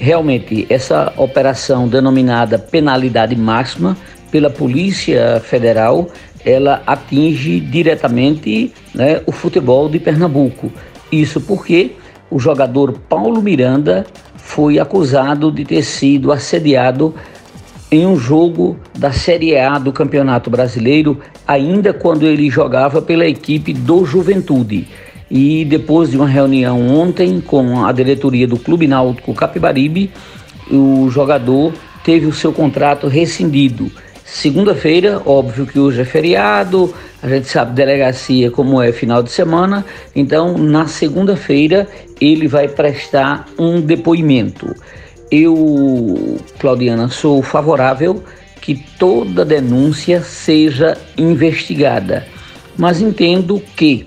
Realmente, essa operação denominada penalidade máxima pela Polícia Federal, ela atinge diretamente né, o futebol de Pernambuco. Isso porque o jogador Paulo Miranda foi acusado de ter sido assediado em um jogo da Série A do Campeonato Brasileiro, ainda quando ele jogava pela equipe do Juventude. E depois de uma reunião ontem com a diretoria do Clube Náutico Capibaribe, o jogador teve o seu contrato rescindido. Segunda-feira, óbvio que hoje é feriado, a gente sabe delegacia como é final de semana, então na segunda-feira ele vai prestar um depoimento. Eu, Claudiana, sou favorável que toda denúncia seja investigada, mas entendo que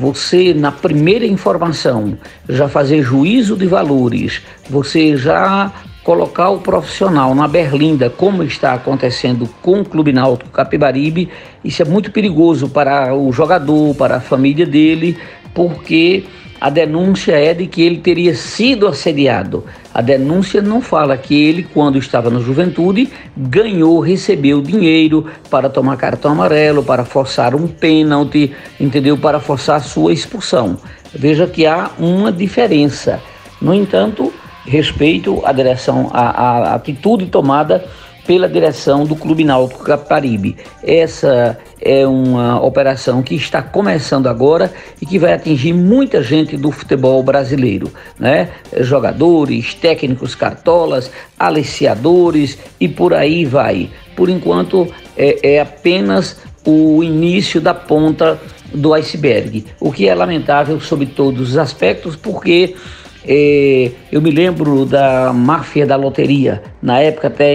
você, na primeira informação, já fazer juízo de valores, você já colocar o profissional na berlinda, como está acontecendo com o Clube Náutico Capibaribe, isso é muito perigoso para o jogador, para a família dele, porque a denúncia é de que ele teria sido assediado. A denúncia não fala que ele, quando estava no Juventude, ganhou, recebeu dinheiro para tomar cartão amarelo, para forçar um pênalti, entendeu? Para forçar sua expulsão. Veja que há uma diferença. No entanto, respeito a direção, a atitude tomada pela direção do Clube Náutico Caparibe. Essa é uma operação que está começando agora e que vai atingir muita gente do futebol brasileiro, né? Jogadores, técnicos cartolas, aliciadores e por aí vai. Por enquanto é, é apenas o início da ponta do iceberg, o que é lamentável sob todos os aspectos, porque é, eu me lembro da máfia da loteria, na época até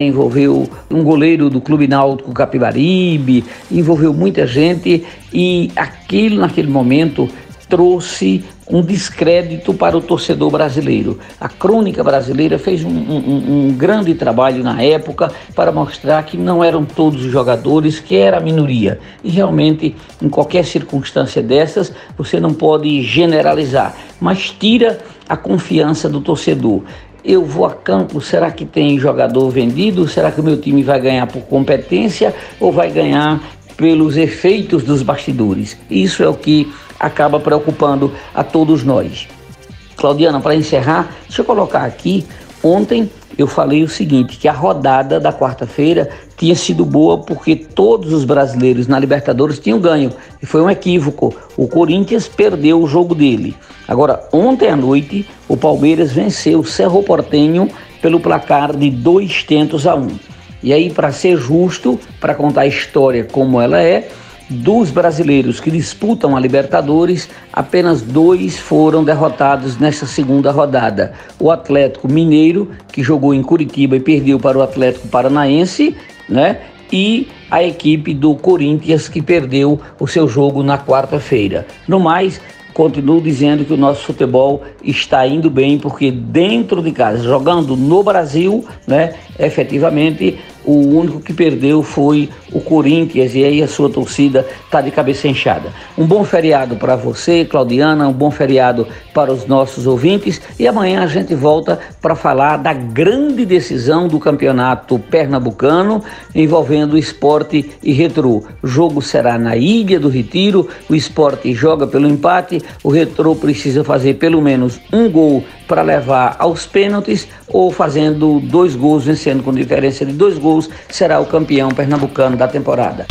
Envolveu um goleiro do Clube Náutico Capibaribe, envolveu muita gente e aquilo naquele momento trouxe um descrédito para o torcedor brasileiro. A crônica brasileira fez um, um, um, grande trabalho na época para mostrar que não eram todos os jogadores, que era a minoria. E realmente, em qualquer circunstância dessas, você não pode generalizar, mas tira a confiança do torcedor eu vou a campo, será que tem jogador vendido? Será que o meu time vai ganhar por competência ou vai ganhar pelos efeitos dos bastidores? Isso é o que acaba preocupando a todos nós. Claudiana, para encerrar, deixa eu colocar aqui. Ontem eu falei o seguinte: que a rodada da quarta-feira tinha sido boa porque todos os brasileiros na Libertadores tinham ganho. E foi um equívoco. O Corinthians perdeu o jogo dele. Agora, ontem à noite, o Palmeiras venceu o Cerro Portenho pelo placar de dois tentos a um. E aí, para ser justo, para contar a história como ela é, dos brasileiros que disputam a Libertadores, apenas dois foram derrotados nessa segunda rodada. O Atlético Mineiro, que jogou em Curitiba e perdeu para o Atlético Paranaense, né? E a equipe do Corinthians, que perdeu o seu jogo na quarta-feira. No mais, continuo dizendo que o nosso futebol está indo bem, porque dentro de casa, jogando no Brasil, né, efetivamente o único que perdeu foi o Corinthians e aí a sua torcida está de cabeça inchada. Um bom feriado para você, Claudiana, um bom feriado para os nossos ouvintes e amanhã a gente volta para falar da grande decisão do campeonato pernambucano envolvendo esporte e retrô. O jogo será na Ilha do Retiro, o esporte joga pelo empate, o retrô precisa fazer pelo menos um gol para levar aos pênaltis ou fazendo dois gols, vencendo com diferença de dois gols, será o campeão pernambucano da temporada.